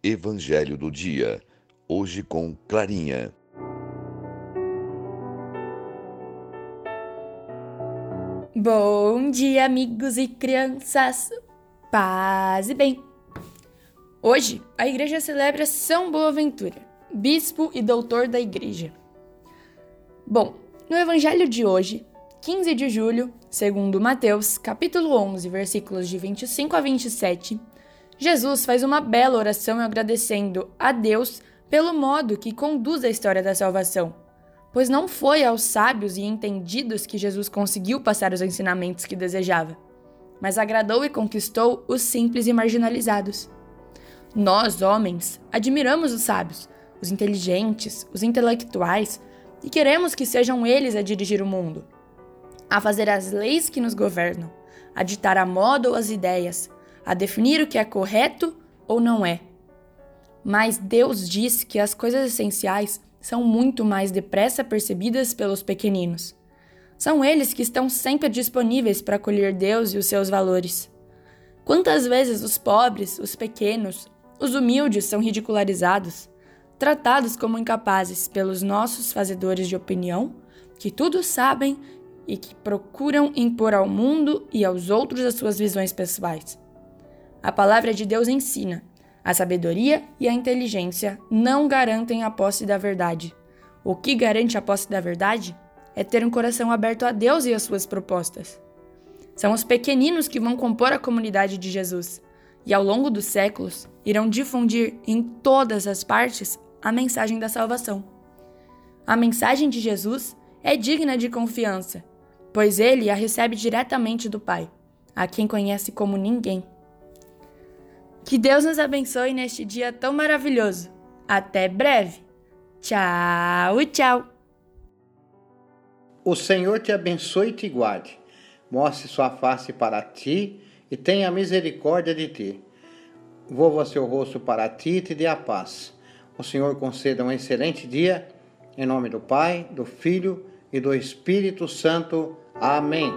Evangelho do Dia, hoje com Clarinha. Bom dia, amigos e crianças! Paz e bem! Hoje, a igreja celebra São Boaventura, bispo e doutor da igreja. Bom, no evangelho de hoje, 15 de julho, segundo Mateus, capítulo 11, versículos de 25 a 27, Jesus faz uma bela oração agradecendo a Deus pelo modo que conduz a história da salvação, pois não foi aos sábios e entendidos que Jesus conseguiu passar os ensinamentos que desejava, mas agradou e conquistou os simples e marginalizados. Nós, homens, admiramos os sábios, os inteligentes, os intelectuais e queremos que sejam eles a dirigir o mundo, a fazer as leis que nos governam, a ditar a moda ou as ideias, a definir o que é correto ou não é. Mas Deus diz que as coisas essenciais são muito mais depressa percebidas pelos pequeninos. São eles que estão sempre disponíveis para acolher Deus e os seus valores. Quantas vezes os pobres, os pequenos, os humildes são ridicularizados, tratados como incapazes pelos nossos fazedores de opinião, que tudo sabem e que procuram impor ao mundo e aos outros as suas visões pessoais. A palavra de Deus ensina: a sabedoria e a inteligência não garantem a posse da verdade. O que garante a posse da verdade é ter um coração aberto a Deus e às suas propostas. São os pequeninos que vão compor a comunidade de Jesus e, ao longo dos séculos, irão difundir em todas as partes a mensagem da salvação. A mensagem de Jesus é digna de confiança, pois ele a recebe diretamente do Pai, a quem conhece como ninguém. Que Deus nos abençoe neste dia tão maravilhoso. Até breve. Tchau, tchau. O Senhor te abençoe e te guarde. Mostre sua face para ti e tenha misericórdia de ti. Volva seu rosto para ti e te dê a paz o Senhor conceda um excelente dia. Em nome do Pai, do Filho e do Espírito Santo. Amém.